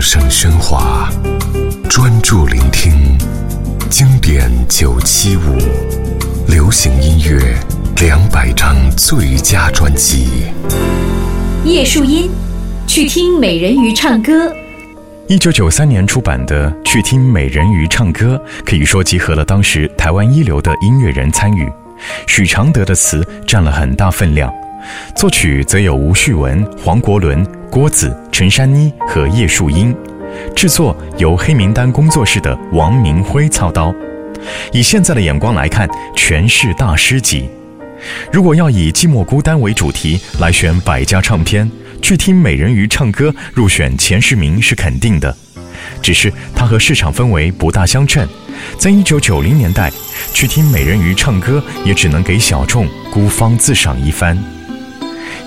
声喧哗，专注聆听经典九七五，流行音乐两百张最佳专辑。叶树英，去听美人鱼唱歌。一九九三年出版的《去听美人鱼唱歌》，可以说集合了当时台湾一流的音乐人参与，许常德的词占了很大分量。作曲则有吴旭文、黄国伦、郭子、陈珊妮和叶树英，制作由黑名单工作室的王明辉操刀。以现在的眼光来看，全是大师级。如果要以寂寞孤单为主题来选百家唱片，去听美人鱼唱歌入选前十名是肯定的。只是它和市场氛围不大相称，在一九九零年代，去听美人鱼唱歌也只能给小众孤芳自赏一番。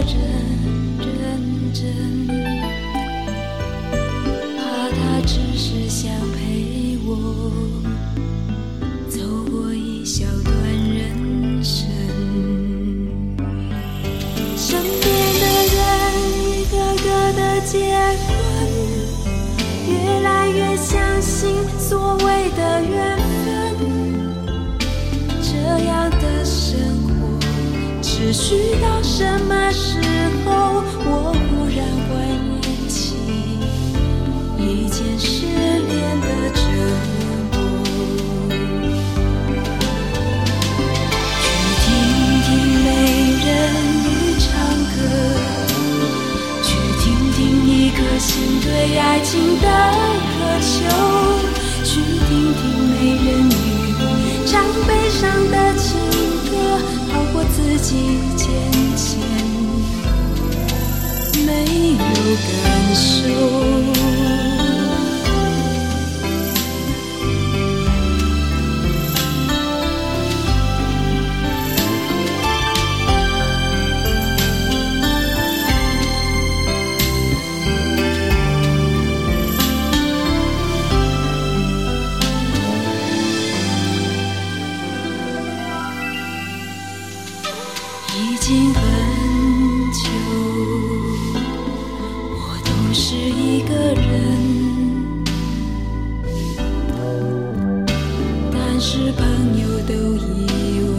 一个人认真，怕他只是想陪我走过一小段人生。身边的人一个个的结婚，越来越相信所谓的缘分，这样的生。持续到什么时候？我忽然怀念起以前失恋的折磨。去听听美人鱼唱歌，去听听一颗心对爱情的渴求，去听听美人鱼唱悲伤的。渐渐没有感受。已经很久，我都是一个人，但是朋友都以为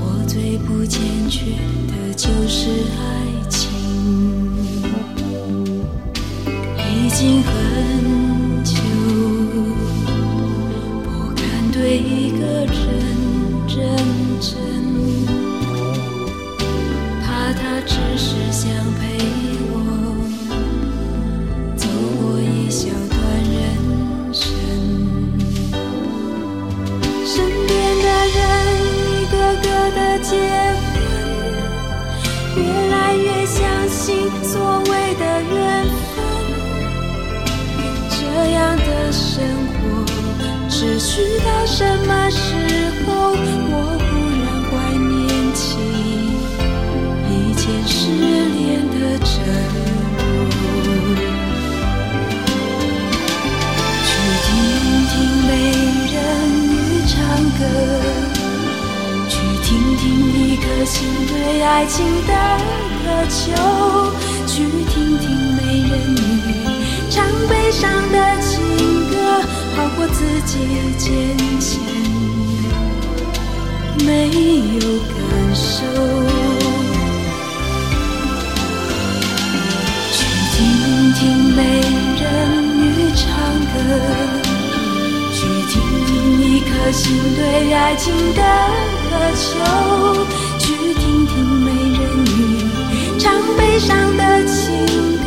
我最不欠缺的就是爱情。已经很久，不敢对一个人持续到什么时候？我忽然怀念起。以前失恋的折磨，去听听美人鱼唱歌，去听听一颗心对爱情的渴求，去听听美过自己坚强，没有感受。去听听美人鱼唱歌，去听听一颗心对爱情的渴求，去听听美人鱼唱悲伤的情歌，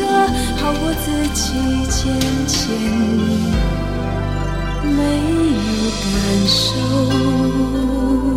好过自己坚强，没有感受。